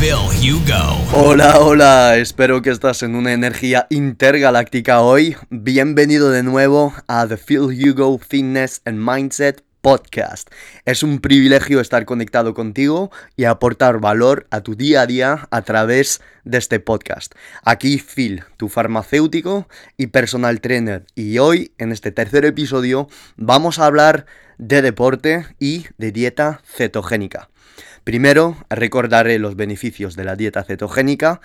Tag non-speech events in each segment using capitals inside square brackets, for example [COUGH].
Phil Hugo. Hola, hola, espero que estás en una energía intergaláctica hoy. Bienvenido de nuevo a The Phil Hugo Fitness and Mindset Podcast. Es un privilegio estar conectado contigo y aportar valor a tu día a día a través de este podcast. Aquí Phil, tu farmacéutico y personal trainer. Y hoy, en este tercer episodio, vamos a hablar de deporte y de dieta cetogénica. Primero, recordaré los beneficios de la dieta cetogénica.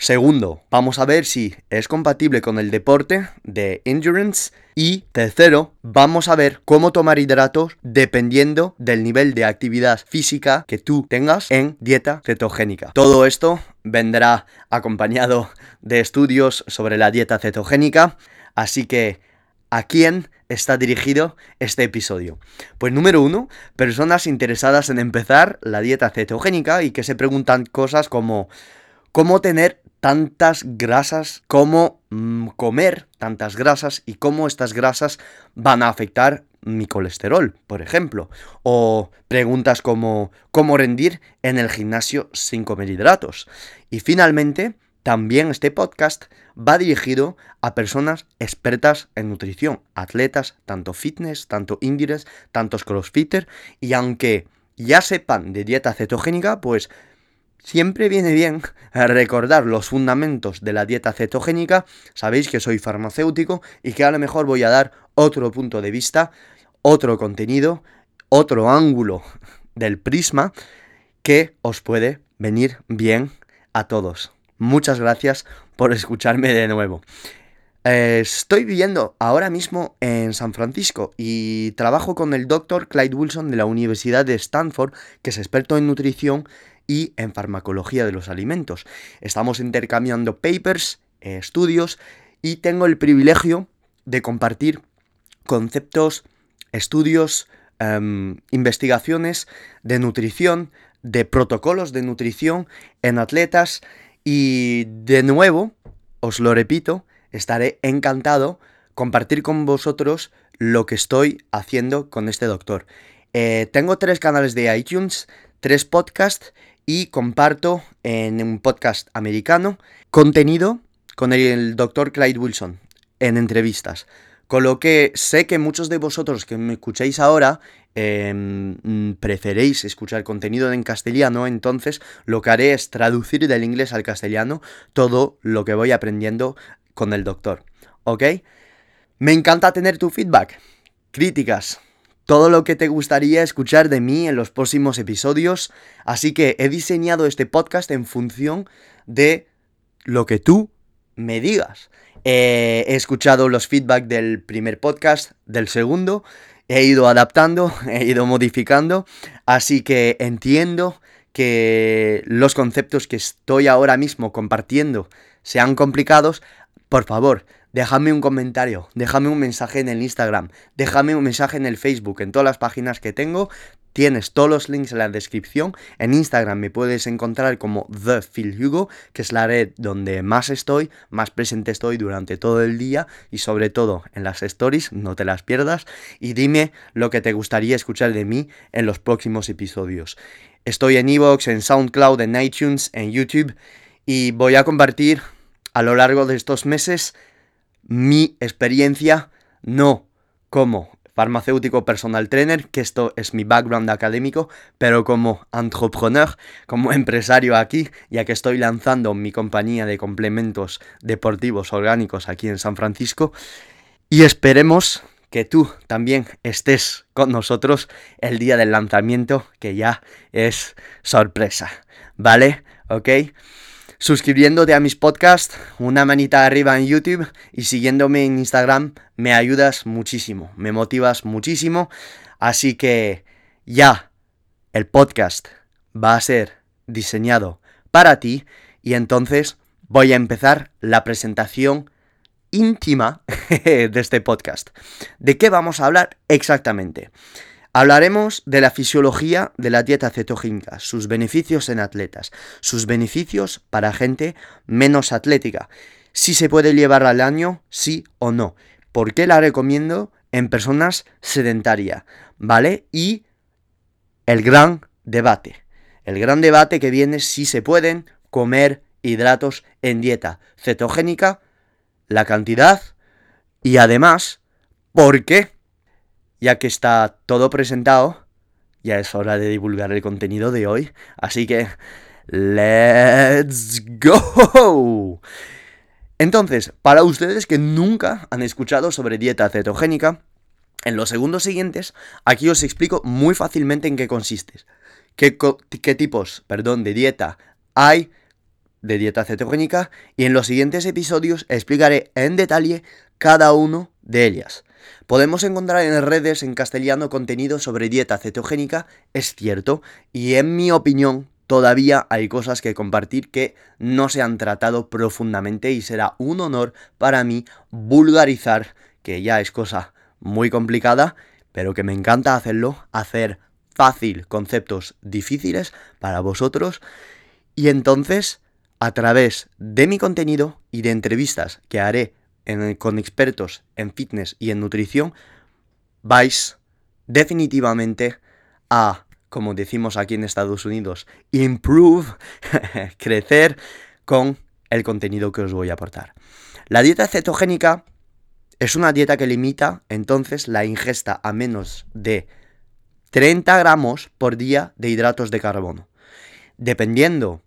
Segundo, vamos a ver si es compatible con el deporte de endurance. Y tercero, vamos a ver cómo tomar hidratos dependiendo del nivel de actividad física que tú tengas en dieta cetogénica. Todo esto vendrá acompañado de estudios sobre la dieta cetogénica. Así que, ¿a quién está dirigido este episodio? Pues número uno, personas interesadas en empezar la dieta cetogénica y que se preguntan cosas como cómo tener tantas grasas, cómo mm, comer tantas grasas y cómo estas grasas van a afectar mi colesterol, por ejemplo. O preguntas como cómo rendir en el gimnasio sin comer hidratos. Y finalmente, también este podcast va dirigido a personas expertas en nutrición, atletas, tanto fitness, tanto indies, tantos crossfitter, y aunque ya sepan de dieta cetogénica, pues Siempre viene bien [LAUGHS] recordar los fundamentos de la dieta cetogénica. Sabéis que soy farmacéutico y que a lo mejor voy a dar otro punto de vista, otro contenido, otro ángulo [LAUGHS] del prisma que os puede venir bien a todos. Muchas gracias por escucharme de nuevo. Eh, estoy viviendo ahora mismo en San Francisco y trabajo con el doctor Clyde Wilson de la Universidad de Stanford, que es experto en nutrición y en farmacología de los alimentos. Estamos intercambiando papers, eh, estudios y tengo el privilegio de compartir conceptos, estudios, em, investigaciones de nutrición, de protocolos de nutrición en atletas y de nuevo, os lo repito, estaré encantado compartir con vosotros lo que estoy haciendo con este doctor. Eh, tengo tres canales de iTunes, tres podcasts y comparto en un podcast americano contenido con el doctor Clyde Wilson en entrevistas. Con lo que sé que muchos de vosotros que me escucháis ahora em, preferéis escuchar contenido en castellano, entonces lo que haré es traducir del inglés al castellano todo lo que voy aprendiendo con el doctor. ¿Ok? Me encanta tener tu feedback, críticas, todo lo que te gustaría escuchar de mí en los próximos episodios, así que he diseñado este podcast en función de lo que tú me digas. He escuchado los feedback del primer podcast, del segundo, he ido adaptando, [LAUGHS] he ido modificando, así que entiendo que los conceptos que estoy ahora mismo compartiendo sean complicados, por favor, déjame un comentario, déjame un mensaje en el Instagram, déjame un mensaje en el Facebook, en todas las páginas que tengo. Tienes todos los links en la descripción. En Instagram me puedes encontrar como The Phil Hugo, que es la red donde más estoy, más presente estoy durante todo el día y sobre todo en las stories, no te las pierdas. Y dime lo que te gustaría escuchar de mí en los próximos episodios. Estoy en Evox, en SoundCloud, en iTunes, en YouTube y voy a compartir a lo largo de estos meses mi experiencia, no como farmacéutico personal trainer, que esto es mi background académico, pero como entrepreneur, como [LAUGHS] empresario aquí, ya que estoy lanzando mi compañía de complementos deportivos orgánicos aquí en San Francisco. Y esperemos que tú también estés con nosotros el día del lanzamiento, que ya es sorpresa. ¿Vale? ¿Ok? Suscribiéndote a mis podcasts, una manita arriba en YouTube y siguiéndome en Instagram me ayudas muchísimo, me motivas muchísimo. Así que ya el podcast va a ser diseñado para ti Y entonces voy a empezar la presentación íntima [LAUGHS] de este podcast. ¿De qué vamos a hablar exactamente? Hablaremos de la fisiología de la dieta cetogénica, sus beneficios en atletas, sus beneficios para gente menos atlética, si se puede llevar al año, sí o no, por qué la recomiendo en personas sedentarias, ¿vale? Y el gran debate, el gran debate que viene si se pueden comer hidratos en dieta cetogénica, la cantidad y además, ¿por qué? Ya que está todo presentado, ya es hora de divulgar el contenido de hoy, así que ¡Let's go! Entonces, para ustedes que nunca han escuchado sobre dieta cetogénica, en los segundos siguientes, aquí os explico muy fácilmente en qué consiste, qué, tipos, perdón, de dieta hay de dieta cetogénica y en los siguientes episodios explicaré en detalle cada uno de ellas. Podemos encontrar en redes en castellano contenido sobre dieta cetogénica, es cierto, y en mi opinión todavía hay cosas que compartir que no se han tratado profundamente y será un honor para mí vulgarizar, que ya es cosa muy complicada, pero que me encanta hacerlo, hacer fácil conceptos difíciles para vosotros. Y entonces a través de mi contenido y de entrevistas que haré con expertos en fitness y en nutrición, vais definitivamente a, como decimos aquí en Estados Unidos, improve, [LAUGHS] crecer con el contenido que os voy a aportar. La dieta cetogénica es una dieta que limita entonces la ingesta a menos de 30 gramos por día de hidratos de carbono. Dependiendo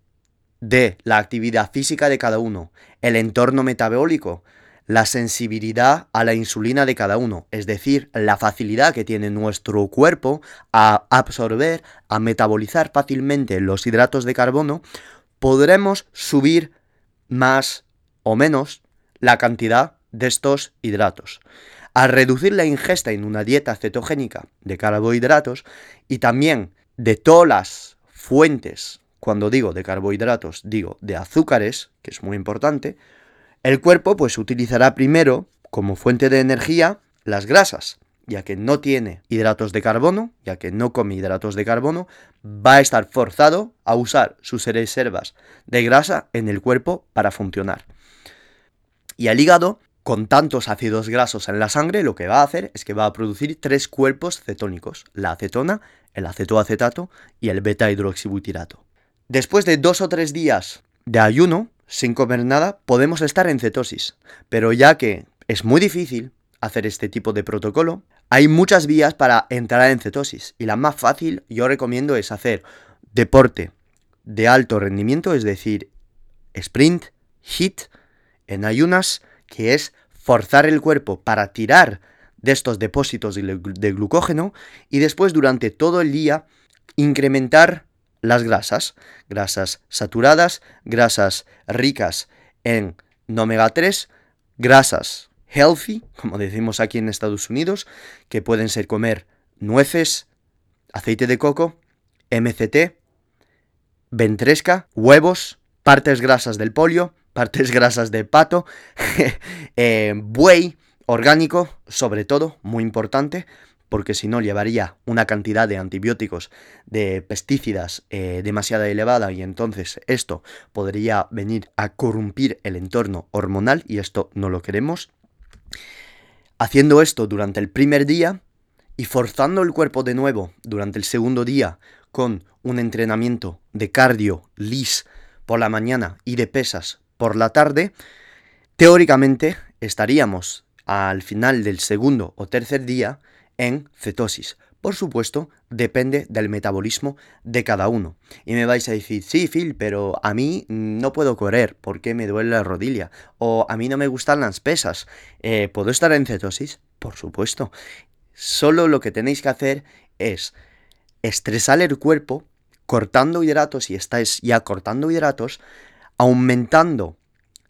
de la actividad física de cada uno, el entorno metabólico, la sensibilidad a la insulina de cada uno, es decir, la facilidad que tiene nuestro cuerpo a absorber, a metabolizar fácilmente los hidratos de carbono, podremos subir más o menos la cantidad de estos hidratos. Al reducir la ingesta en una dieta cetogénica de carbohidratos y también de todas las fuentes cuando digo de carbohidratos, digo de azúcares, que es muy importante, el cuerpo pues utilizará primero como fuente de energía las grasas, ya que no tiene hidratos de carbono, ya que no come hidratos de carbono, va a estar forzado a usar sus reservas de grasa en el cuerpo para funcionar. Y el hígado, con tantos ácidos grasos en la sangre, lo que va a hacer es que va a producir tres cuerpos cetónicos, la acetona, el acetoacetato y el beta hidroxibutirato. Después de dos o tres días de ayuno, sin comer nada, podemos estar en cetosis. Pero ya que es muy difícil hacer este tipo de protocolo, hay muchas vías para entrar en cetosis. Y la más fácil yo recomiendo es hacer deporte de alto rendimiento, es decir, sprint, hit, en ayunas, que es forzar el cuerpo para tirar de estos depósitos de glucógeno y después durante todo el día incrementar las grasas, grasas saturadas, grasas ricas en omega 3, grasas healthy, como decimos aquí en Estados Unidos, que pueden ser comer nueces, aceite de coco, MCT, ventresca, huevos, partes grasas del polio, partes [LAUGHS] grasas de pato, [LAUGHS] eh, buey orgánico, sobre todo, muy importante, porque si no llevaría una cantidad de antibióticos, de pesticidas eh, demasiado elevada y entonces esto podría venir a corrompir el entorno hormonal y esto no lo queremos. Haciendo esto durante el primer día y forzando el cuerpo de nuevo durante el segundo día con un entrenamiento de cardio lis por la mañana y de pesas por la tarde, teóricamente estaríamos al final del segundo o tercer día en cetosis. Por supuesto, depende del metabolismo de cada uno. Y me vais a decir, sí, Phil, pero a mí no puedo correr porque me duele la rodilla. O a mí no me gustan las pesas. Eh, ¿Puedo estar en cetosis? Por supuesto. Solo lo que tenéis que hacer es estresar el cuerpo cortando hidratos y estáis ya cortando hidratos, aumentando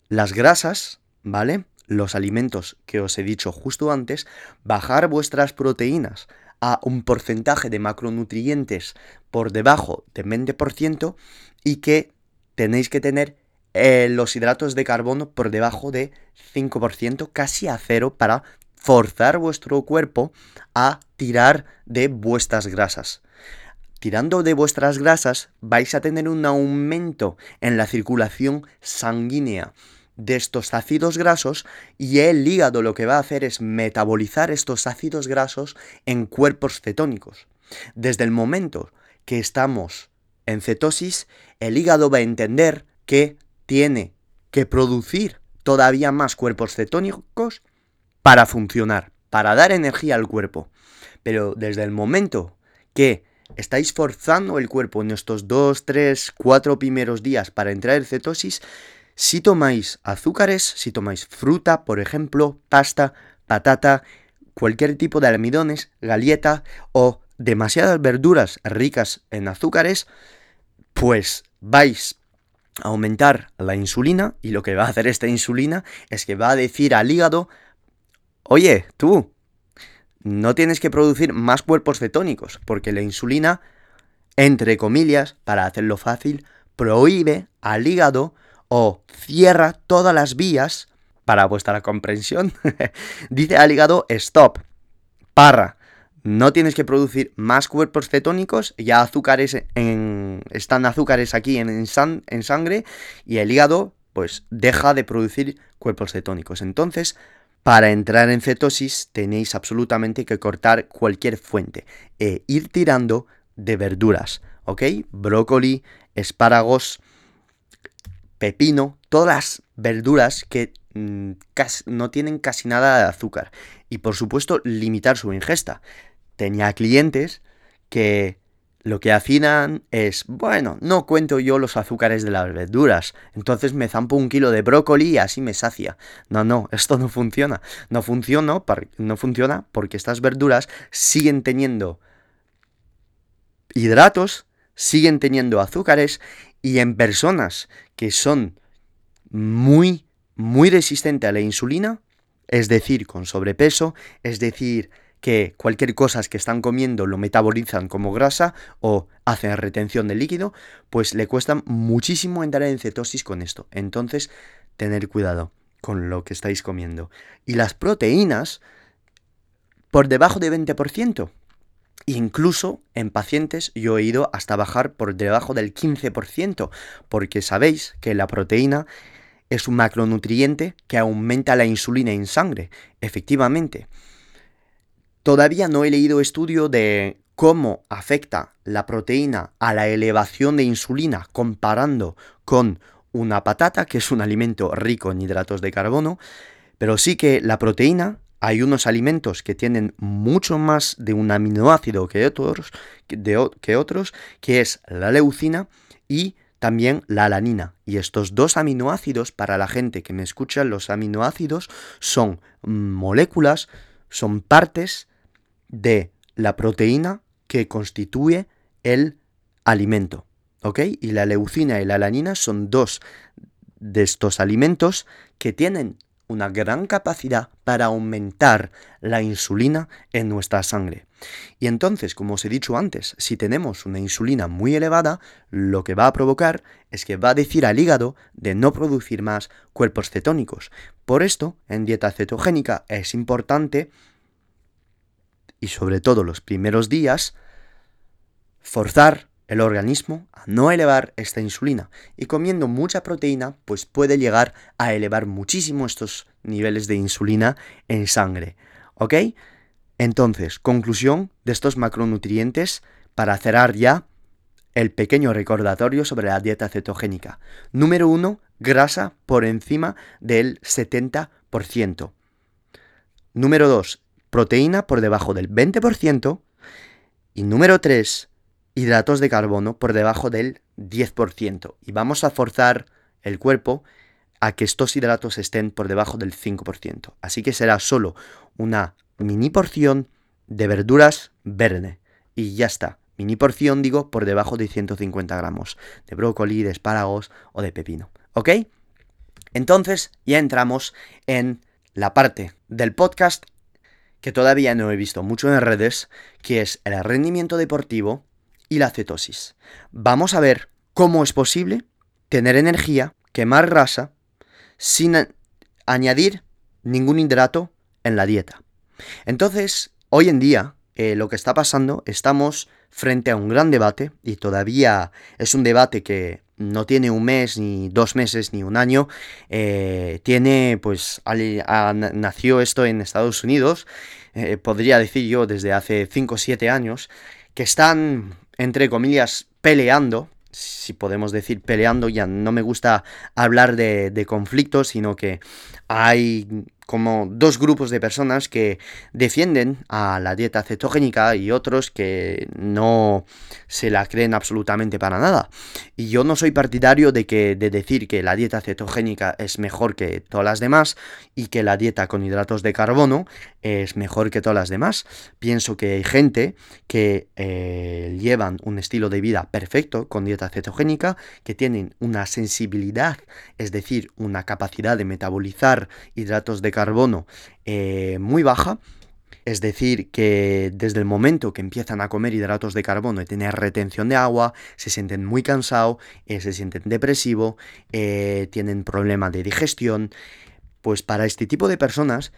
las grasas, ¿vale? Los alimentos que os he dicho justo antes, bajar vuestras proteínas a un porcentaje de macronutrientes por debajo de 20% y que tenéis que tener eh, los hidratos de carbono por debajo de 5%, casi a cero, para forzar vuestro cuerpo a tirar de vuestras grasas. Tirando de vuestras grasas vais a tener un aumento en la circulación sanguínea de estos ácidos grasos y el hígado lo que va a hacer es metabolizar estos ácidos grasos en cuerpos cetónicos. Desde el momento que estamos en cetosis, el hígado va a entender que tiene que producir todavía más cuerpos cetónicos para funcionar, para dar energía al cuerpo. Pero desde el momento que estáis forzando el cuerpo en estos 2, 3, 4 primeros días para entrar en cetosis, si tomáis azúcares, si tomáis fruta, por ejemplo, pasta, patata, cualquier tipo de almidones, galleta o demasiadas verduras ricas en azúcares, pues vais a aumentar la insulina y lo que va a hacer esta insulina es que va a decir al hígado, oye, tú, no tienes que producir más cuerpos cetónicos, porque la insulina, entre comillas, para hacerlo fácil, prohíbe al hígado o cierra todas las vías, para vuestra comprensión, [LAUGHS] dice al hígado, stop, para, no tienes que producir más cuerpos cetónicos, ya azúcares en, están azúcares aquí en, en sangre y el hígado pues deja de producir cuerpos cetónicos. Entonces, para entrar en cetosis tenéis absolutamente que cortar cualquier fuente e ir tirando de verduras, ¿ok? Brócoli, espáragos, pepino, todas las verduras que mm, no tienen casi nada de azúcar. Y por supuesto, limitar su ingesta. Tenía clientes que lo que hacían es, bueno, no cuento yo los azúcares de las verduras, entonces me zampo un kilo de brócoli y así me sacia. No, no, [LAUGHS] esto no funciona. No funciona, no funciona porque estas verduras siguen teniendo hidratos, siguen teniendo azúcares y en personas que son muy, muy resistentes a la insulina, es decir, con sobrepeso, es decir, que cualquier cosa que están comiendo lo metabolizan como grasa o hacen retención de líquido, pues le cuesta muchísimo entrar en cetosis con esto. Entonces, tener cuidado con lo que estáis comiendo. Y las proteínas, por debajo de 20%. Incluso en pacientes yo he ido hasta bajar por debajo del 15%, porque sabéis que la proteína es un macronutriente que aumenta la insulina en sangre, efectivamente. Todavía no he leído estudio de cómo afecta la proteína a la elevación de insulina comparando con una patata, que es un alimento rico en hidratos de carbono, pero sí que la proteína, hay unos alimentos que tienen mucho más de un aminoácido que otros, que, otros, que es la leucina y también la alanina. Y estos dos aminoácidos, para la gente que me escucha, los aminoácidos son moléculas, son partes de la proteína que constituye el alimento. ¿Ok? Y la leucina y la alanina son dos de estos alimentos que tienen una gran capacidad para aumentar la insulina en nuestra sangre. Y entonces, como os he dicho antes, si tenemos una insulina muy elevada, lo que va a provocar es que va a decir al hígado de no producir más cuerpos cetónicos. Por esto, en dieta cetogénica es importante y sobre todo los primeros días, forzar el organismo a no elevar esta insulina. Y comiendo mucha proteína, pues puede llegar a elevar muchísimo estos niveles de insulina en sangre. ¿Ok? Entonces, conclusión de estos macronutrientes para cerrar ya el pequeño recordatorio sobre la dieta cetogénica. Número 1, grasa por encima del 70%. Número 2, proteína por debajo del 20% y número 3, hidratos de carbono por debajo del 10%. Y vamos a forzar el cuerpo a que estos hidratos estén por debajo del 5%. Así que será solo una mini porción de verduras verde. Y ya está. Mini porción, digo, por debajo de 150 gramos de brócoli, de espárragos o de pepino. ¿Ok? Entonces ya entramos en la parte del podcast que todavía no he visto mucho en redes, que es el rendimiento deportivo y la cetosis. Vamos a ver cómo es posible tener energía, quemar grasa sin añadir ningún hidrato en la dieta. Entonces, hoy en día, eh, lo que está pasando, estamos frente a un gran debate y todavía es un debate que no tiene un mes, ni dos meses, ni un año. Eh, tiene, pues, nació esto en Estados Unidos, eh, podría decir yo desde hace 5 o 7 años, que están, entre comillas, peleando si podemos decir peleando, ya no me gusta hablar de, de conflictos, sino que hay como dos grupos de personas que defienden a la dieta cetogénica y otros que no se la creen absolutamente para nada. Y yo no soy partidario de que de decir que la dieta cetogénica es mejor que todas las demás y que la dieta con hidratos de carbono es mejor que todas las demás. Pienso que hay gente que eh, llevan un estilo de vida perfecto con dieta cetogénica, que tienen una sensibilidad, es decir, una capacidad de metabolizar hidratos de carbono eh, muy baja. Es decir, que desde el momento que empiezan a comer hidratos de carbono y tener retención de agua, se sienten muy cansados, eh, se sienten depresivos, tienen problemas de digestión. Pues para este tipo de personas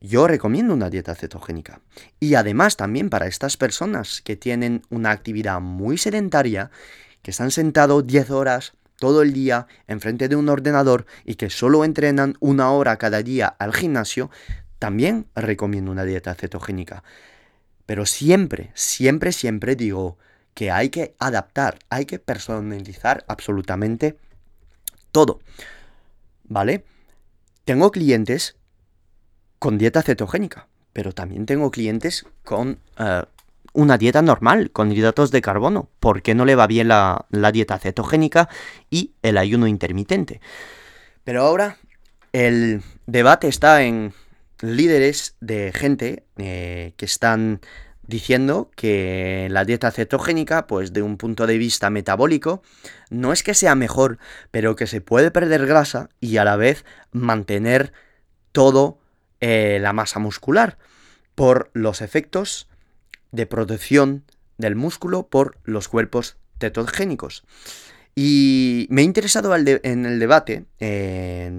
yo recomiendo una dieta cetogénica. Y además también para estas personas que tienen una actividad muy sedentaria, que están sentados 10 horas todo el día enfrente de un ordenador y que solo entrenan una hora cada día al gimnasio, también recomiendo una dieta cetogénica. Pero siempre, siempre, siempre digo que hay que adaptar, hay que personalizar absolutamente todo. ¿Vale? Tengo clientes con dieta cetogénica, pero también tengo clientes con eh, una dieta normal, con hidratos de carbono. ¿Por qué no le va bien la, dieta cetogénica y el ayuno intermitente? Pero ahora el debate está en líderes de gente eh, que están diciendo que la dieta cetogénica, pues de un punto de vista metabólico, no es que sea mejor, pero que se puede perder grasa y a la vez mantener todo eh, la masa muscular por los efectos de protección del músculo por los cuerpos tetogénicos. Y me he interesado en el debate,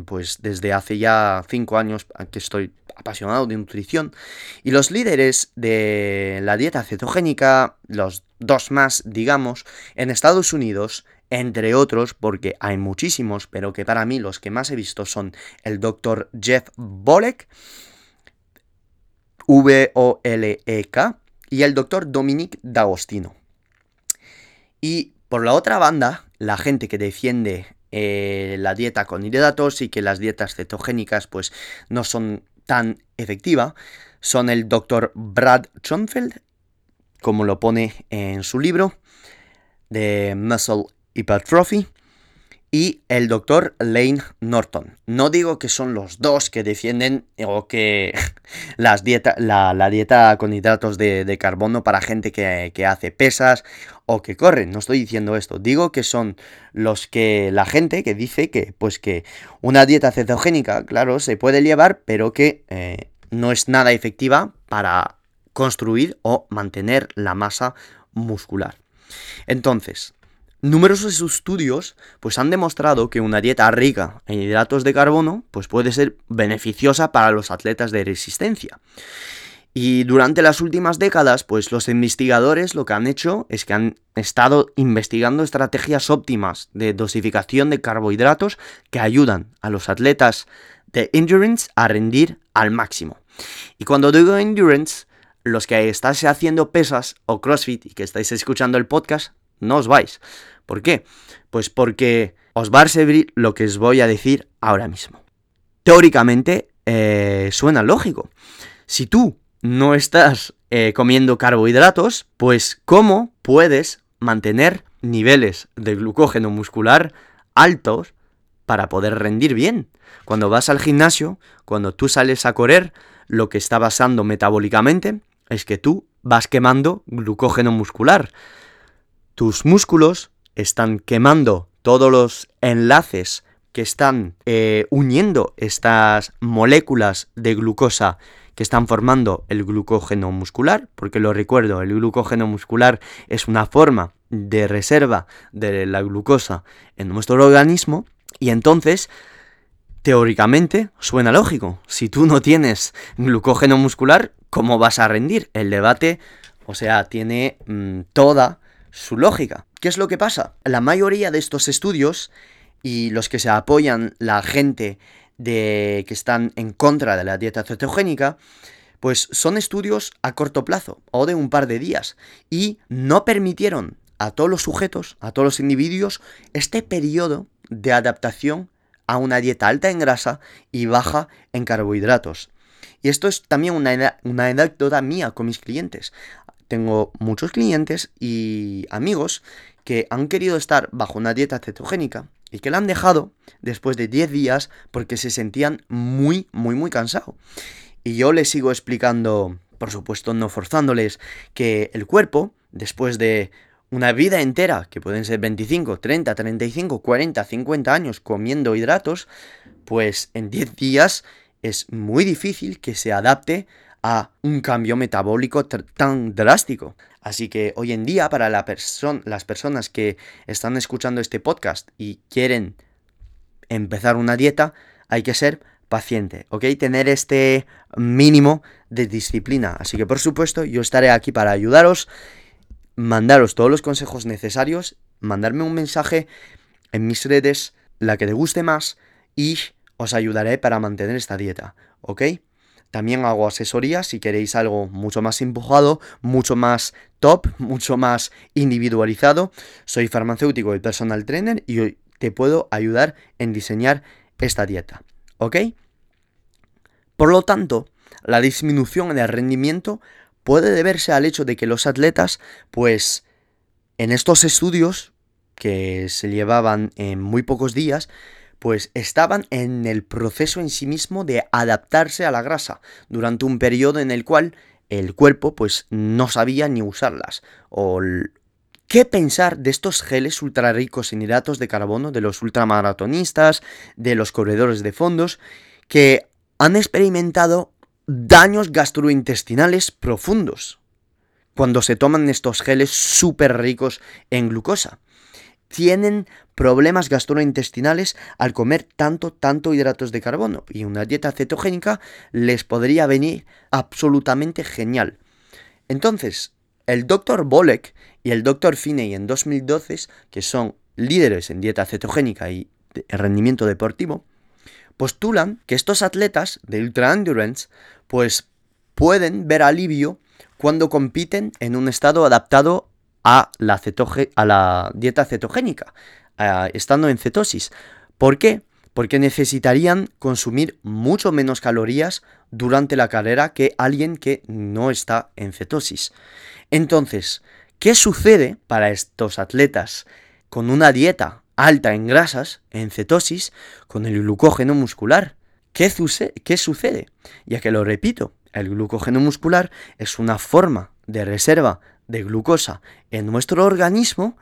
pues desde hace ya cinco años que estoy apasionado de nutrición, y los líderes de la dieta cetogénica, los dos más, digamos, en Estados Unidos, entre otros, porque hay muchísimos, pero que para mí los que más he visto son el doctor Jeff Bolek, V-O-L-E-K, y el doctor Dominic D'Agostino. Y por la otra banda, la gente que defiende eh, la dieta con hidratos y que las dietas cetogénicas pues no son tan efectivas, son el doctor Brad Schoenfeld, como lo pone en su libro, de Muscle Hypertrophy, y el doctor Lane Norton. No digo que son los dos que defienden o que [LAUGHS] las dieta, la, dieta con hidratos de, carbono para gente que, que, hace pesas o que corre. No estoy diciendo esto. Digo que son los que la gente que dice que pues que una dieta cetogénica, claro, se puede llevar, pero que eh, no es nada efectiva para construir o mantener la masa muscular. Entonces, Numerosos estudios pues, han demostrado que una dieta rica en hidratos de carbono pues, puede ser beneficiosa para los atletas de resistencia. Y durante las últimas décadas, pues los investigadores lo que han hecho es que han estado investigando estrategias óptimas de dosificación de carbohidratos que ayudan a los atletas de endurance a rendir al máximo. Y cuando digo endurance, los que estáis haciendo pesas o CrossFit y que estáis escuchando el podcast, no os vais. ¿Por qué? Pues porque os va a servir lo que os voy a decir ahora mismo. Teóricamente eh, suena lógico. Si tú no estás eh, comiendo carbohidratos, pues ¿cómo puedes mantener niveles de glucógeno muscular altos para poder rendir bien? Cuando vas al gimnasio, cuando tú sales a correr, lo que está pasando metabólicamente es que tú vas quemando glucógeno muscular. Tus músculos están quemando todos los enlaces que están eh, uniendo estas moléculas de glucosa que están formando el glucógeno muscular, porque lo recuerdo, el glucógeno muscular es una forma de reserva de la glucosa en nuestro organismo Y entonces, teóricamente, suena lógico. Si tú no tienes glucógeno muscular, ¿cómo vas a rendir? El debate, o sea, tiene mm, toda su lógica. ¿Qué es lo que pasa? La mayoría de estos estudios y los que se apoyan la gente de que están en contra de la dieta cetogénica, pues son estudios a corto plazo o de un par de días y no permitieron a todos los sujetos, a todos los individuos, este periodo de adaptación a una dieta alta en grasa y baja en carbohidratos. Y esto es también una, una anécdota mía con mis clientes. Tengo muchos clientes y amigos que han querido estar bajo una dieta cetogénica y que la han dejado después de 10 días porque se sentían muy, muy, muy cansados. Y yo les sigo explicando, por supuesto no forzándoles, que el cuerpo, después de una vida entera, que pueden ser 25, 30, 35, 40, 50 años comiendo hidratos, pues en 10 días es muy difícil que se adapte a un cambio metabólico tan drástico. Así que hoy en día para la las personas que están escuchando este podcast y quieren empezar una dieta, hay que ser paciente, ¿ok? Tener este mínimo de disciplina. Así que por supuesto yo estaré aquí para ayudaros, mandaros todos los consejos necesarios, mandarme un mensaje en mis redes, la que te guste más, y os ayudaré para mantener esta dieta, ¿ok? También hago asesoría si queréis algo mucho más empujado, mucho más top, mucho más individualizado. Soy farmacéutico y personal trainer y te puedo ayudar en diseñar esta dieta. ¿Ok? Por lo tanto, la disminución en el rendimiento puede deberse al hecho de que los atletas, pues, en estos estudios que se llevaban en muy pocos días, pues estaban en el proceso en sí mismo de adaptarse a la grasa durante un periodo en el cual el cuerpo pues no sabía ni usarlas o ¿Qué pensar de estos geles ultra ricos en hidratos de carbono, de los ultramaratonistas, de los corredores de fondos, que han experimentado daños gastrointestinales profundos cuando se toman estos geles súper ricos en glucosa? Tienen problemas gastrointestinales al comer tanto, tanto hidratos de carbono. Y una dieta cetogénica les podría venir absolutamente genial. Entonces, el Dr. Bolek y el Dr. Finney en 2012, que son líderes en dieta cetogénica y rendimiento deportivo, postulan que estos atletas de ultra endurance pues pueden ver alivio cuando compiten en un estado adaptado a la, a la dieta cetogénica, estando en cetosis. ¿Por qué? Porque necesitarían consumir mucho menos calorías durante la carrera que alguien que no está en cetosis. Entonces, ¿qué sucede para estos atletas con una dieta alta en grasas, en cetosis, con el glucógeno muscular? ¿Qué, ¿Qué sucede? Ya que lo repito, el glucógeno muscular es una forma de reserva de glucosa en nuestro organismo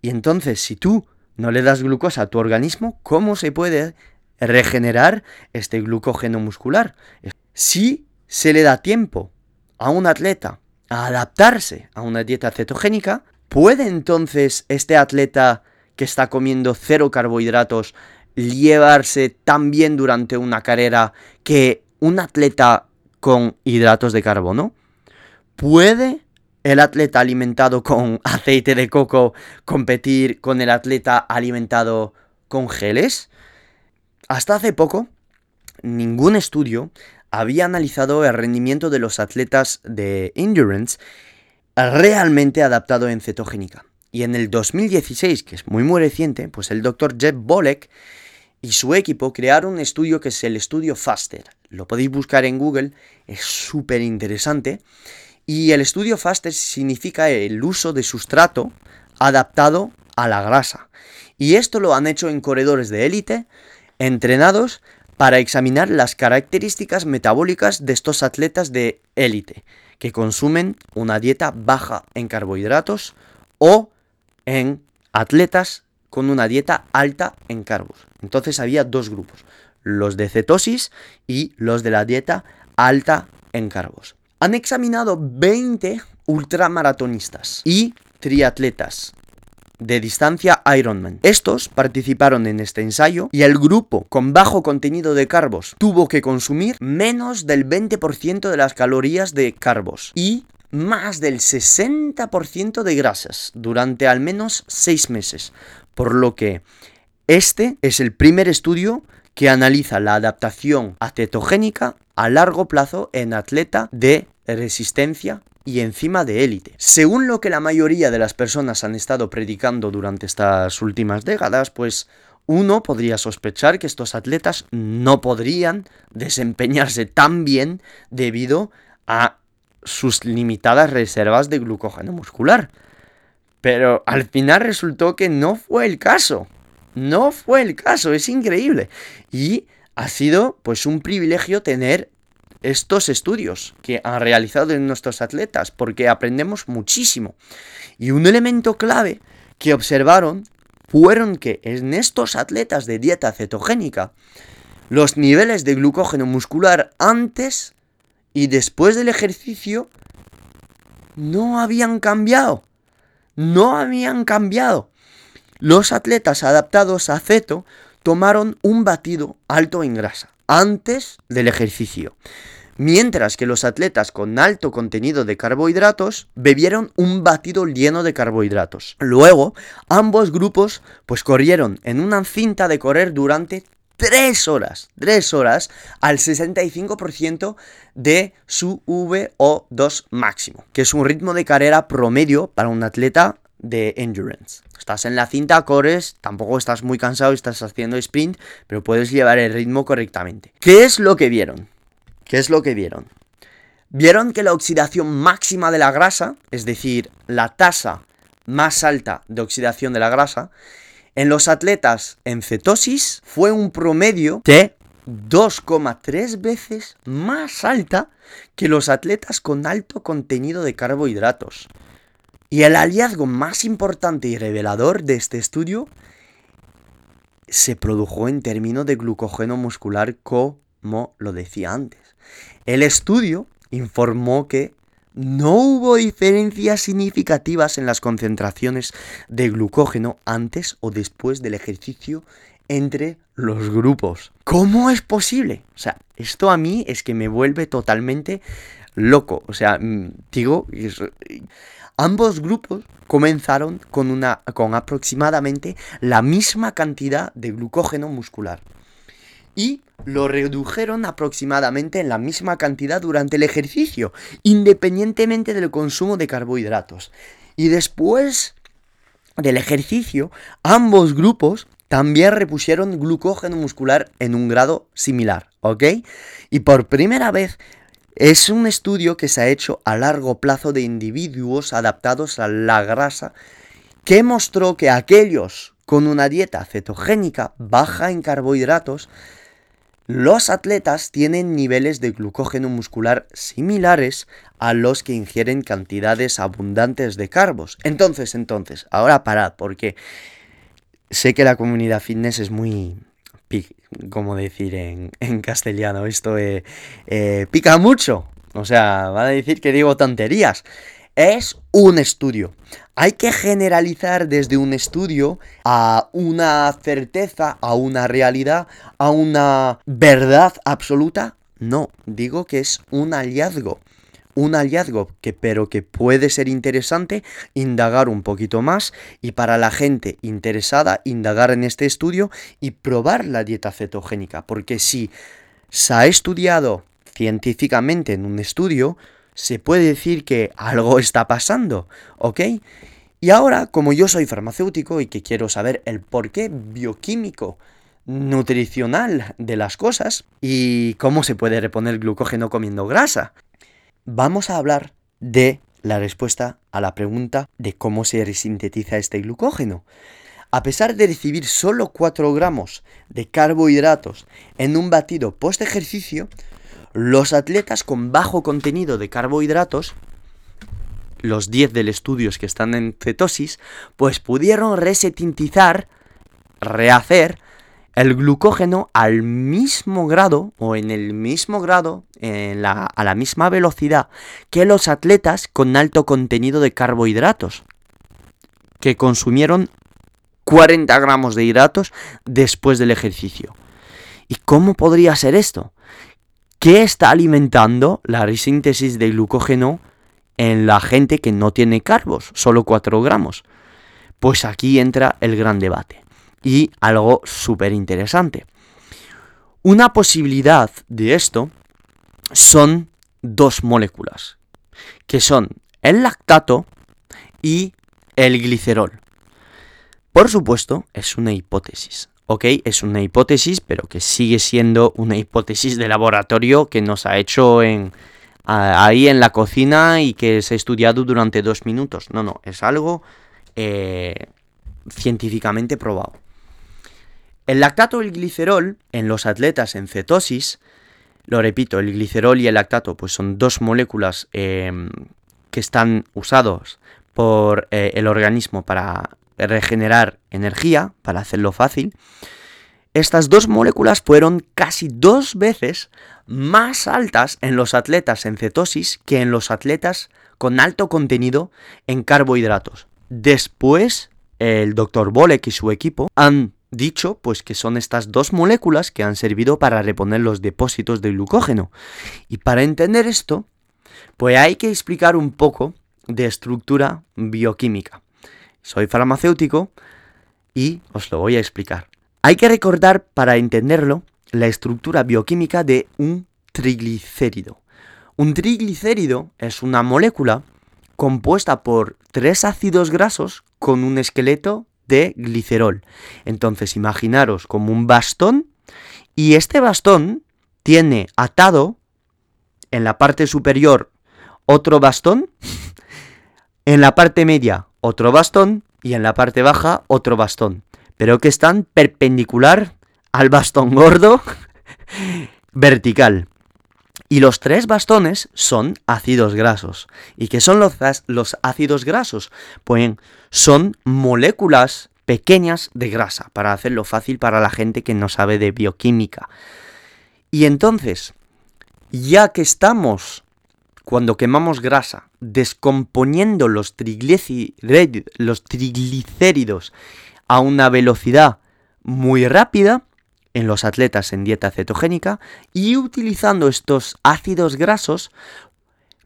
y entonces si tú no le das glucosa a tu organismo, ¿cómo se puede regenerar este glucógeno muscular? Si se le da tiempo a un atleta a adaptarse a una dieta cetogénica, ¿puede entonces este atleta que está comiendo cero carbohidratos llevarse tan bien durante una carrera que un atleta con hidratos de carbono? ¿Puede el atleta alimentado con [LAUGHS] aceite de coco competir con el atleta alimentado con geles? Hasta hace poco, ningún estudio había analizado el rendimiento de los atletas de endurance realmente adaptado en cetogénica. Y en el 2016, que es muy muy reciente, pues el doctor Jeff Bolek y su equipo crearon un estudio que es el estudio Faster. Lo podéis buscar en Google, es súper interesante. Y el estudio FASTER significa el uso de sustrato adaptado a la grasa. Y esto lo han hecho en corredores de élite, entrenados para examinar las características metabólicas de estos atletas de élite, que consumen una dieta baja en carbohidratos o en atletas con una dieta alta en carbos. Entonces había dos grupos, los de cetosis y los de la dieta alta en carbos han examinado 20 ultramaratonistas y triatletas de distancia Ironman. Estos participaron en este ensayo y el grupo con bajo contenido de carbos tuvo que consumir menos del 20% de las calorías de carbos y más del 60% de grasas durante al menos 6 meses. Por lo que este es el primer estudio que analiza la adaptación acetogénica a largo plazo en atleta de resistencia y encima de élite. Según lo que la mayoría de las personas han estado predicando durante estas últimas décadas, pues uno podría sospechar que estos atletas no podrían desempeñarse tan bien debido a sus limitadas reservas de glucógeno muscular. Pero al final resultó que no fue el caso. No fue el caso, es increíble. Y ha sido pues un privilegio tener estos estudios que han realizado en nuestros atletas, porque aprendemos muchísimo. Y un elemento clave que observaron fueron que en estos atletas de dieta cetogénica, los niveles de glucógeno muscular antes y después del ejercicio no habían cambiado. No habían cambiado. Los atletas adaptados a ceto tomaron un batido alto en grasa antes del ejercicio, mientras que los atletas con alto contenido de carbohidratos bebieron un batido lleno de carbohidratos. Luego, ambos grupos pues corrieron en una cinta de correr durante 3 horas, 3 horas al 65% de su VO2 máximo, que es un ritmo de carrera promedio para un atleta de endurance. Estás en la cinta, corres, tampoco estás muy cansado, estás haciendo sprint, pero puedes llevar el ritmo correctamente. ¿Qué es lo que vieron? ¿Qué es lo que vieron? Vieron que la oxidación máxima de la grasa, es decir, la tasa más alta de oxidación de la grasa, en los atletas en cetosis fue un promedio de 2,3 veces más alta que los atletas con alto contenido de carbohidratos. Y el hallazgo más importante y revelador de este estudio se produjo en términos de glucógeno muscular como lo decía antes. El estudio informó que no hubo diferencias significativas en las concentraciones de glucógeno antes o después del ejercicio entre los grupos. ¿Cómo es posible? O sea, esto a mí es que me vuelve totalmente loco. O sea, mm, digo, Ambos grupos comenzaron con, una, con aproximadamente la misma cantidad de glucógeno muscular y lo redujeron aproximadamente en la misma cantidad durante el ejercicio, independientemente del consumo de carbohidratos. Y después del ejercicio, ambos grupos también repusieron glucógeno muscular en un grado similar, ¿ok? Y por primera vez es un estudio que se ha hecho a largo plazo de individuos adaptados a la grasa que mostró que aquellos con una dieta cetogénica baja en carbohidratos, los atletas tienen niveles de glucógeno muscular similares a los que ingieren cantidades abundantes de carbos. Entonces, entonces, ahora parad, porque sé que la comunidad fitness es muy, como decir en, castellano, esto eh, eh, pica mucho. O sea, van a decir que digo tonterías. Es un estudio. Hay que generalizar desde un estudio a una certeza, a una realidad, a una verdad absoluta. No, digo que es un hallazgo un hallazgo que pero que puede ser interesante indagar un poquito más y para la gente interesada indagar en este estudio y probar la dieta cetogénica porque si se ha estudiado científicamente en un estudio se puede decir que algo está pasando, ¿ok? Y ahora, como yo soy farmacéutico y que quiero saber el porqué bioquímico nutricional de las cosas y cómo se puede reponer glucógeno comiendo grasa, vamos a hablar de la respuesta a la pregunta de cómo se resintetiza este glucógeno. A pesar de recibir solo 4 gramos de carbohidratos en un batido post ejercicio, los atletas con bajo contenido de carbohidratos, los 10 del estudio que están en cetosis, pues pudieron resetintizar, rehacer el glucógeno al mismo grado o en el mismo grado, a la misma velocidad que los atletas con alto contenido de carbohidratos. que consumieron 40 gramos de hidratos después del ejercicio. ¿Y cómo podría ser esto? ¿Qué está alimentando la resíntesis de glucógeno en la gente que no tiene carbos, solo 4 gramos? Pues aquí entra el gran debate y algo súper interesante. Una posibilidad de esto son dos moléculas, que son el lactato y el glicerol. Por supuesto, es una hipótesis, ¿ok? Es una hipótesis, pero que sigue siendo una hipótesis de laboratorio que nos ha hecho en, ahí en la cocina y que se ha estudiado durante dos minutos. No, no, es algo eh, científicamente probado. El lactato y el glicerol en los atletas en cetosis, lo repito, el glicerol y el lactato pues son dos moléculas em, que están usados por eh, el organismo para regenerar energía, para hacerlo fácil, estas dos moléculas fueron casi dos veces más altas en los atletas en cetosis que en los atletas con alto contenido en carbohidratos. Después, el Dr. Bolek y su equipo han dicho pues que son estas dos moléculas que han servido para reponer los depósitos de glucógeno. Y para entender esto, pues hay que explicar un poco de estructura bioquímica. Soy farmacéutico y os lo voy a explicar. Hay que recordar para entenderlo la estructura bioquímica de un triglicérido. Un triglicérido es una molécula compuesta por tres ácidos grasos con un esqueleto de glicerol. Entonces imaginaros como un bastón y este bastón tiene atado en la parte superior otro bastón, en la parte media otro bastón y en la parte baja otro bastón, pero que están perpendicular al bastón gordo [LAUGHS] vertical. Y los tres bastones son ácidos grasos. ¿Y qué son los, los ácidos grasos? Pues son moléculas pequeñas de grasa, para hacerlo fácil para la gente que no sabe de bioquímica. Y entonces, ya que estamos cuando quemamos grasa, descomponiendo los, triglicéridos a una velocidad muy rápida en los atletas en dieta cetogénica y utilizando estos ácidos grasos,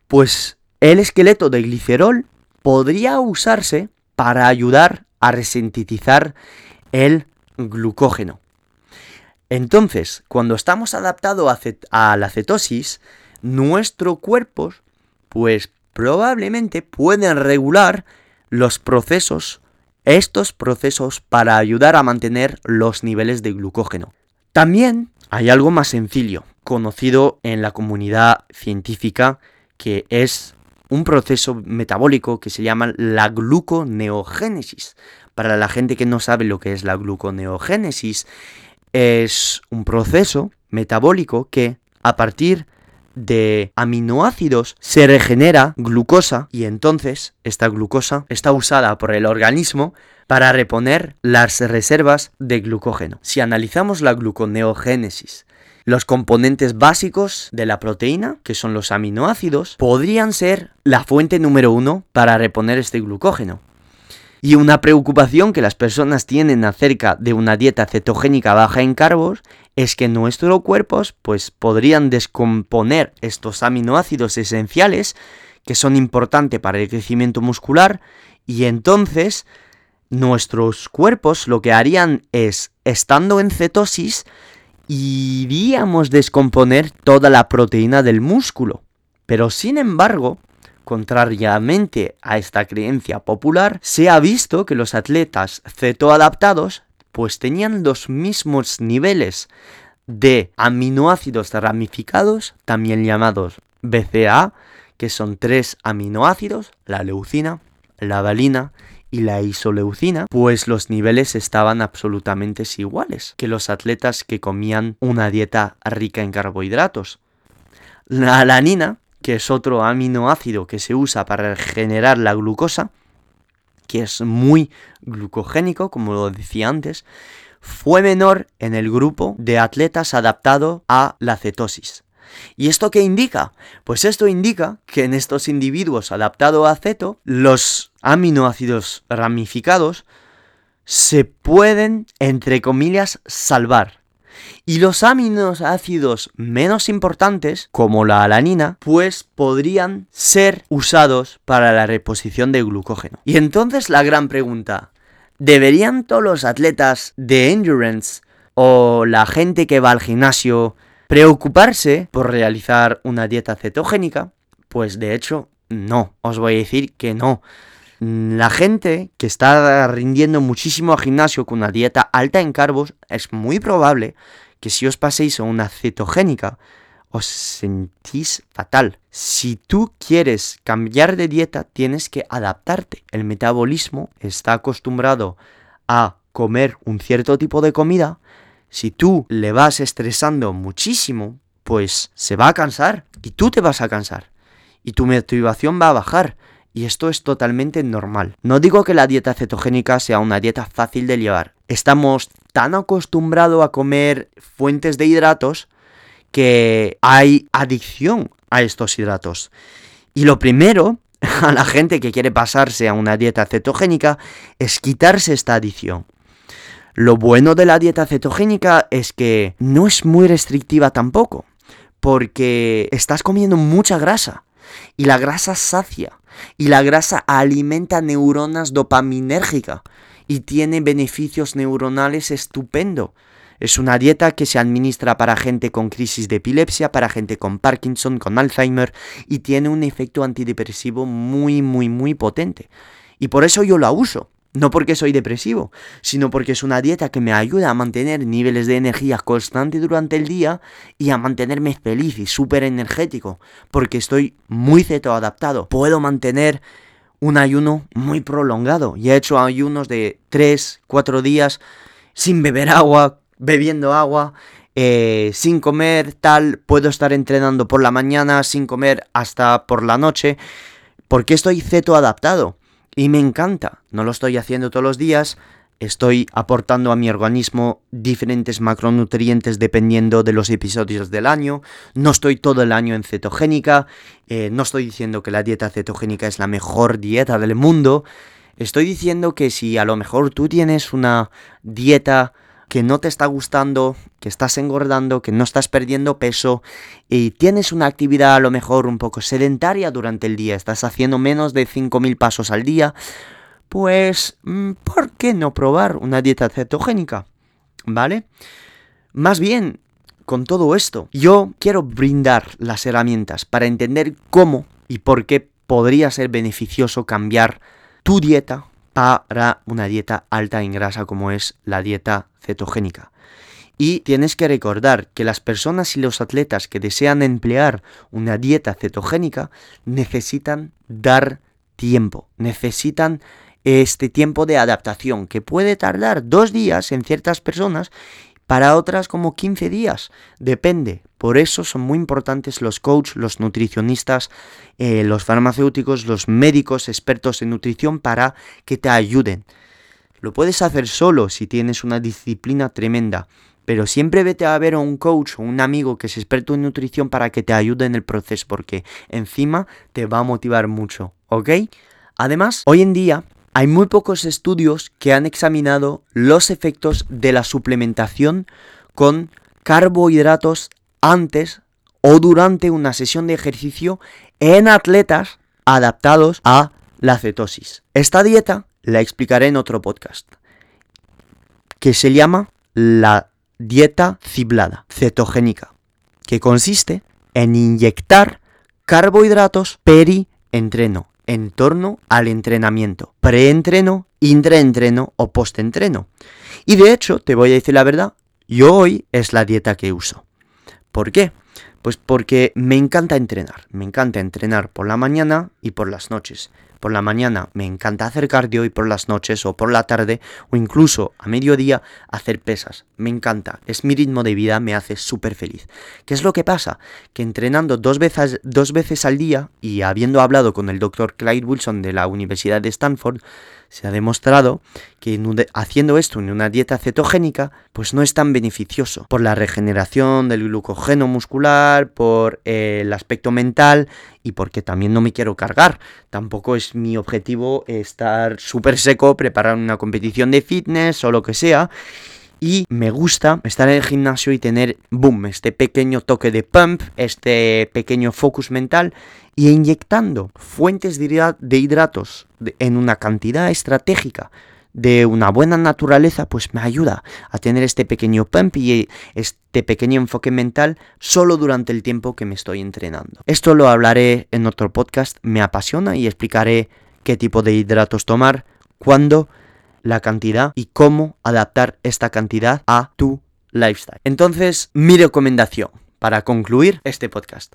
pues el esqueleto de glicerol podría usarse para ayudar a resintetizar el glucógeno. Entonces, cuando estamos adaptados a, la cetosis, nuestro cuerpo, pues probablemente pueden regular los procesos, estos procesos para ayudar a mantener los niveles de glucógeno. También hay algo más sencillo, conocido en la comunidad científica, que es un proceso metabólico que se llama la gluconeogénesis. Para la gente que no sabe lo que es la gluconeogénesis, es un proceso metabólico que a partir de aminoácidos se regenera glucosa y entonces esta glucosa está usada por el organismo para reponer las reservas de glucógeno. Si analizamos la gluconeogénesis, los componentes básicos de la proteína, que son los aminoácidos, podrían ser la fuente número uno para reponer este glucógeno. Y una preocupación que las personas tienen acerca de una dieta cetogénica baja en carbos es que nuestros cuerpos pues podrían descomponer estos aminoácidos esenciales que son importantes para el crecimiento muscular y entonces nuestros cuerpos lo que harían es estando en cetosis iríamos descomponer toda la proteína del músculo. Pero sin embargo, Contrariamente a esta creencia popular, se ha visto que los atletas cetoadaptados pues tenían los mismos niveles de aminoácidos ramificados, también llamados BCA, que son tres aminoácidos, la leucina, la valina y la isoleucina, pues los niveles estaban absolutamente iguales que los atletas que comían una dieta rica en carbohidratos. La alanina que es otro aminoácido que se usa para generar la glucosa, que es muy glucogénico, como lo decía antes, fue menor en el grupo de atletas adaptado a la cetosis. ¿Y esto qué indica? Pues esto indica que en estos individuos adaptados a ceto, los aminoácidos ramificados se pueden, entre comillas, salvar. Y los aminoácidos menos importantes, como la alanina, pues podrían ser usados para la reposición de glucógeno. Y entonces la gran pregunta, ¿deberían todos los atletas de endurance o la gente que va al gimnasio preocuparse por realizar una dieta cetogénica? Pues de hecho, no, os voy a decir que no. La gente que está rindiendo muchísimo al gimnasio con una dieta alta en carbos, es muy probable que si os paséis a una cetogénica, os sentís fatal. Si tú quieres cambiar de dieta, tienes que adaptarte. El metabolismo está acostumbrado a comer un cierto tipo de comida. Si tú le vas estresando muchísimo, pues se va a cansar y tú te vas a cansar y tu motivación va a bajar y esto es totalmente normal. No digo que la dieta cetogénica sea una dieta fácil de llevar. Estamos tan acostumbrados a comer fuentes de hidratos que hay adicción a estos hidratos. Y lo primero [LAUGHS] a la gente que quiere pasarse a una dieta cetogénica es quitarse esta adicción. Lo bueno de la dieta cetogénica es que no es muy restrictiva tampoco, porque estás comiendo mucha grasa y la grasa sacia y la grasa alimenta neuronas dopaminérgicas y tiene beneficios neuronales estupendo. Es una dieta que se administra para gente con crisis de epilepsia, para gente con Parkinson, con Alzheimer y tiene un efecto antidepresivo muy, muy, muy potente. Y por eso yo la uso. No porque soy depresivo, sino porque es una dieta que me ayuda a mantener niveles de energía constante durante el día y a mantenerme feliz y súper energético, porque estoy muy ceto adaptado. Puedo mantener un ayuno muy prolongado y he hecho ayunos de 3, 4 días sin beber agua, bebiendo agua, eh, sin comer, tal, puedo estar entrenando por la mañana sin comer hasta por la noche, porque estoy ceto adaptado. Y me encanta, no lo estoy haciendo todos los días, estoy aportando a mi organismo diferentes macronutrientes dependiendo de los episodios del año, no estoy todo el año en cetogénica, eh, no estoy diciendo que la dieta cetogénica es la mejor dieta del mundo, estoy diciendo que si a lo mejor tú tienes una dieta que no te está gustando, que estás engordando, que no estás perdiendo peso y tienes una actividad a lo mejor un poco sedentaria durante el día, estás haciendo menos de 5.000 pasos al día, pues mm, ¿por qué no probar una dieta cetogénica? ¿Vale? Más bien, con todo esto, yo quiero brindar las herramientas para entender cómo y por qué podría ser beneficioso cambiar tu dieta para una dieta alta en grasa como es la dieta cetogénica. Y tienes que recordar que las personas y los atletas que desean emplear una dieta cetogénica necesitan dar tiempo, necesitan este tiempo de adaptación que puede tardar dos días en ciertas personas para otras como 15 días, depende. Por eso son muy importantes los coaches, los nutricionistas, eh, los farmacéuticos, los médicos expertos en nutrición para que te ayuden. Lo puedes hacer solo si tienes una disciplina tremenda, pero siempre vete a ver a un coach o un amigo que es experto en nutrición para que te ayude en el proceso, porque encima te va a motivar mucho, ¿ok? Además, hoy en día hay muy pocos estudios que han examinado los efectos de la suplementación con carbohidratos antes o durante una sesión de ejercicio en atletas adaptados a la cetosis. Esta dieta la explicaré en otro podcast, que se llama la dieta ciblada, cetogénica, que consiste en inyectar carbohidratos peri-entreno en torno al entrenamiento, preentreno, intraentreno o postentreno. Y de hecho, te voy a decir la verdad, yo hoy es la dieta que uso. ¿Por qué? Pues porque me encanta entrenar, me encanta entrenar por la mañana y por las noches. Por la mañana me encanta hacer cardio y por las noches o por la tarde o incluso a mediodía hacer pesas. Me encanta, es mi ritmo de vida, me hace súper feliz. ¿Qué es lo que pasa? Que entrenando dos veces, dos veces al día y habiendo hablado con el doctor Clyde Wilson de la Universidad de Stanford, se ha demostrado que haciendo esto en una dieta cetogénica, pues no es tan beneficioso por la regeneración del glucógeno muscular, por el aspecto mental y porque también no me quiero cargar. Tampoco es mi objetivo estar súper seco, preparar una competición de fitness o lo que sea. Y me gusta estar en el gimnasio y tener, boom, este pequeño toque de pump, este pequeño focus mental y inyectando fuentes de hidratos en una cantidad estratégica de una buena naturaleza, pues me ayuda a tener este pequeño pump y este pequeño enfoque mental solo durante el tiempo que me estoy entrenando. Esto lo hablaré en otro podcast, me apasiona y explicaré qué tipo de hidratos tomar, cuándo, la cantidad y cómo adaptar esta cantidad a tu lifestyle. Entonces, mi recomendación para concluir este podcast.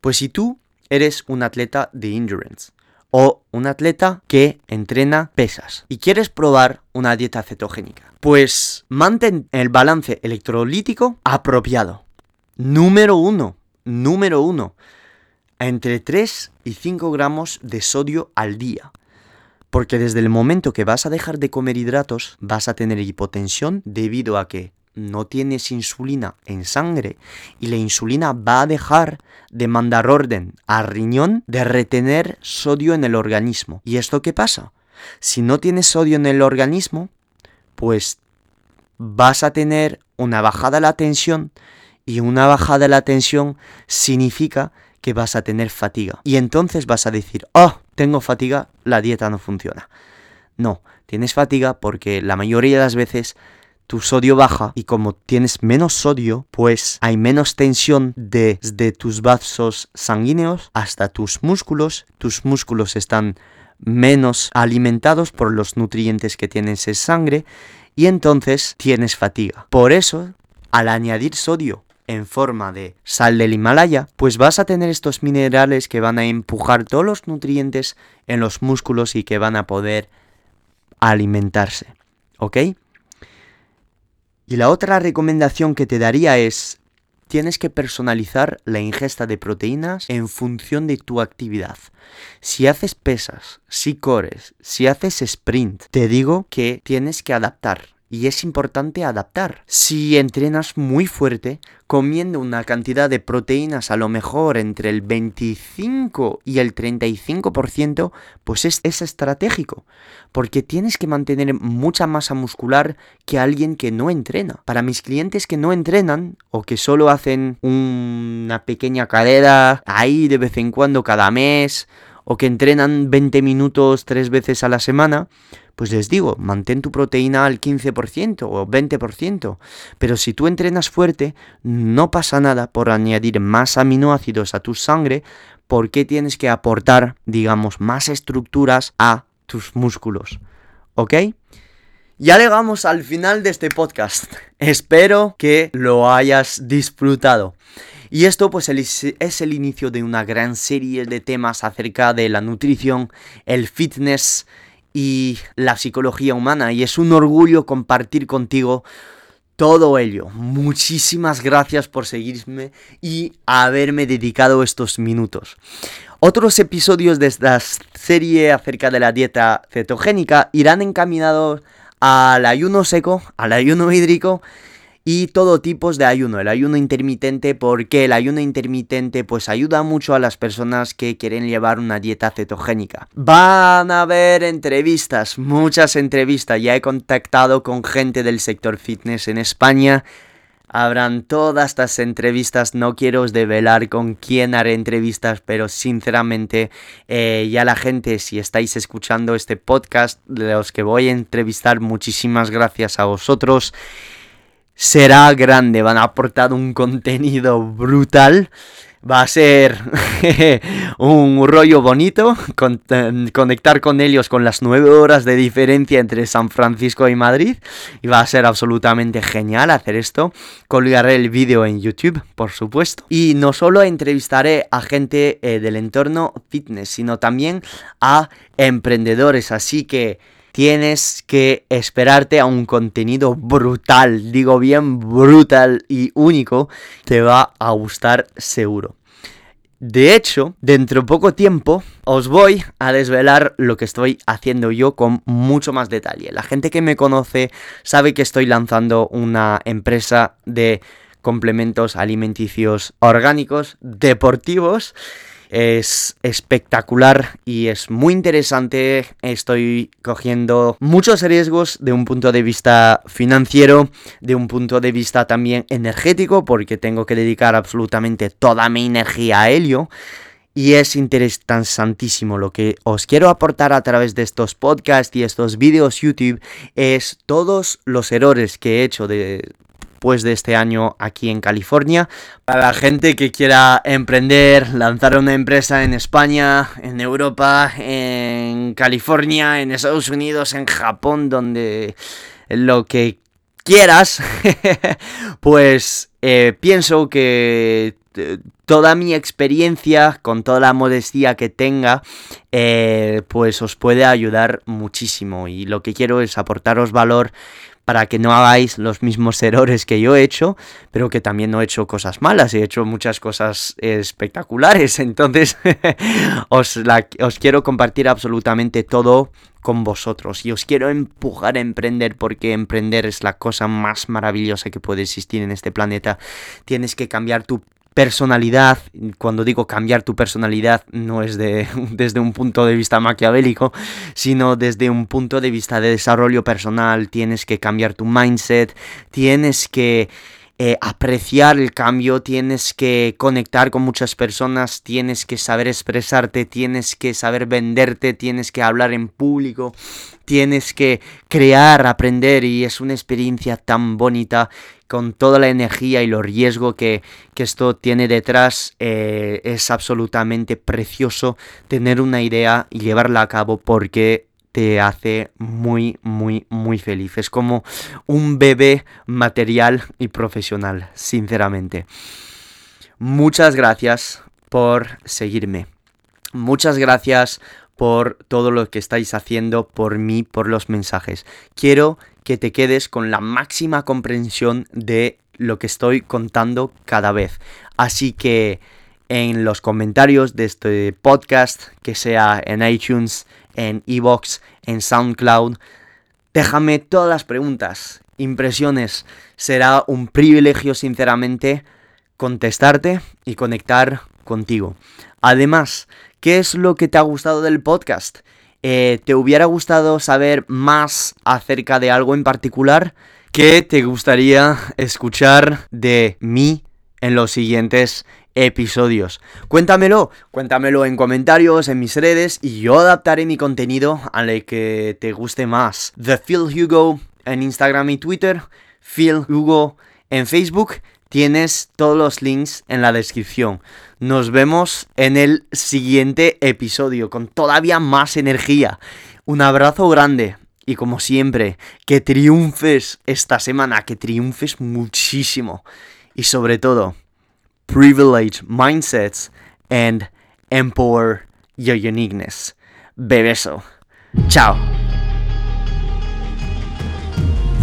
Pues si tú eres un atleta de endurance, o un atleta que entrena pesas y quieres probar una dieta cetogénica, pues mantén el balance electrolítico apropiado. Número uno, número uno, entre 3 y 5 gramos de sodio al día. Porque desde el momento que vas a dejar de comer hidratos, vas a tener hipotensión debido a que no tienes insulina en sangre y la insulina va a dejar de mandar orden al riñón de retener sodio en el organismo. ¿Y esto qué pasa? Si no tienes sodio en el organismo, pues vas a tener una bajada de la tensión y una bajada de la tensión significa que vas a tener fatiga. Y entonces vas a decir, oh, tengo fatiga, la dieta no funciona. No, tienes fatiga porque la mayoría de las veces tu sodio baja y como tienes menos sodio, pues hay menos tensión desde tus vasos sanguíneos hasta tus músculos. Tus músculos están menos alimentados por los nutrientes que tienes en sangre y entonces tienes fatiga. Por eso, al añadir sodio en forma de sal del Himalaya, pues vas a tener estos minerales que van a empujar todos los nutrientes en los músculos y que van a poder alimentarse. ¿Ok? Y la otra recomendación que te daría es, tienes que personalizar la ingesta de proteínas en función de tu actividad. Si haces pesas, si corres, si haces sprint, te digo que tienes que adaptar y es importante adaptar. Si entrenas muy fuerte, comiendo una cantidad de proteínas a lo mejor entre el 25 y el 35%, pues es, es estratégico, porque tienes que mantener mucha masa muscular que alguien que no entrena. Para mis clientes que no entrenan o que solo hacen una pequeña cadera ahí de vez en cuando cada mes, o que entrenan 20 minutos tres veces a la semana, pues les digo, mantén tu proteína al 15% o 20%. Pero si tú entrenas fuerte, no pasa nada por añadir más aminoácidos a tu sangre, porque tienes que aportar, digamos, más estructuras a tus músculos. ¿Ok? Ya llegamos al final de este podcast. Espero que lo hayas disfrutado. Y esto pues es el inicio de una gran serie de temas acerca de la nutrición, el fitness y la psicología humana. Y es un orgullo compartir contigo todo ello. Muchísimas gracias por seguirme y haberme dedicado estos minutos. Otros episodios de esta serie acerca de la dieta cetogénica irán encaminados al ayuno seco, al ayuno hídrico y todo tipos de ayuno. El ayuno intermitente, porque el ayuno intermitente pues ayuda mucho a las personas que quieren llevar una dieta cetogénica. Van a haber entrevistas, muchas entrevistas. Ya he contactado con gente del sector fitness en España. Habrán todas estas entrevistas, no quiero os develar con quién haré entrevistas, pero sinceramente eh, ya la gente, si estáis escuchando este podcast, de los que voy a entrevistar, muchísimas gracias a vosotros. Será grande, van a aportar un contenido brutal. Va a ser [LAUGHS] un rollo bonito conectar con ellos con las nueve horas de diferencia entre San Francisco y Madrid. Y va a ser absolutamente genial hacer esto. Colgaré el vídeo en YouTube, por supuesto. Y no solo entrevistaré a gente eh, del entorno fitness, sino también a emprendedores. Así que tienes que esperarte a un contenido brutal, digo bien brutal y único, te va a gustar seguro. De hecho, dentro de poco tiempo os voy a desvelar lo que estoy haciendo yo con mucho más detalle. La gente que me conoce sabe que estoy lanzando una empresa de complementos alimenticios orgánicos deportivos es espectacular y es muy interesante. Estoy cogiendo muchos riesgos de un punto de vista financiero, de un punto de vista también energético, porque tengo que dedicar absolutamente toda mi energía a ello. Y es interesantísimo lo que os quiero aportar a través de estos podcasts y estos vídeos YouTube es todos los errores que he hecho de después de este año aquí en California. Para la gente que quiera emprender, lanzar una empresa en España, en Europa, en California, en Estados Unidos, en Japón, donde lo que quieras, [LAUGHS] pues eh, pienso que eh, toda mi experiencia, con toda la modestia que tenga, eh, pues os puede ayudar muchísimo. Y lo que quiero es aportaros valor para que no hagáis los mismos errores que yo he hecho, pero que también no he hecho cosas malas, he hecho muchas cosas espectaculares, [LAUGHS] entonces [LAUGHS] os, os quiero compartir absolutamente todo con vosotros y os quiero empujar a emprender porque emprender es la cosa más maravillosa que puede existir en este planeta. Tienes que cambiar tu personalidad, cuando digo cambiar tu personalidad no es de, [LAUGHS] desde un punto de vista maquiavélico, sino desde un punto de vista de desarrollo personal, tienes que cambiar tu mindset, tienes que eh, apreciar el cambio, tienes que conectar con muchas personas, tienes que saber expresarte, tienes que saber venderte, tienes que hablar en público, tienes que crear, aprender y es una experiencia tan bonita con toda la energía y los riesgos que, esto tiene detrás, eh, es absolutamente precioso tener una idea y llevarla a cabo porque te hace muy, muy, muy feliz. Es como un bebé material y profesional, sinceramente. Muchas gracias por seguirme. Muchas gracias por todo lo que estáis haciendo por mí, por los mensajes. Quiero que te quedes con la máxima comprensión de lo que estoy contando cada vez. Así que en los comentarios de este podcast, que sea en iTunes, en Evox, en SoundCloud, déjame todas las preguntas, impresiones. Será un privilegio, sinceramente, contestarte y conectar contigo. Además, ¿qué es lo que te ha gustado del podcast? Eh, ¿Te hubiera gustado saber más acerca de algo en particular? ¿Qué te gustaría escuchar de mí en los siguientes episodios? Cuéntamelo, cuéntamelo en comentarios, en mis redes y yo adaptaré mi contenido a lo que te guste más. The Phil Hugo en Instagram y Twitter, Phil Hugo en Facebook Tienes todos los links en la descripción. Nos vemos en el siguiente episodio con todavía más energía. Un abrazo grande y como siempre, que triunfes esta semana, que triunfes muchísimo. Y sobre todo, privilege mindsets and empower your uniqueness. Bebeso. Chao.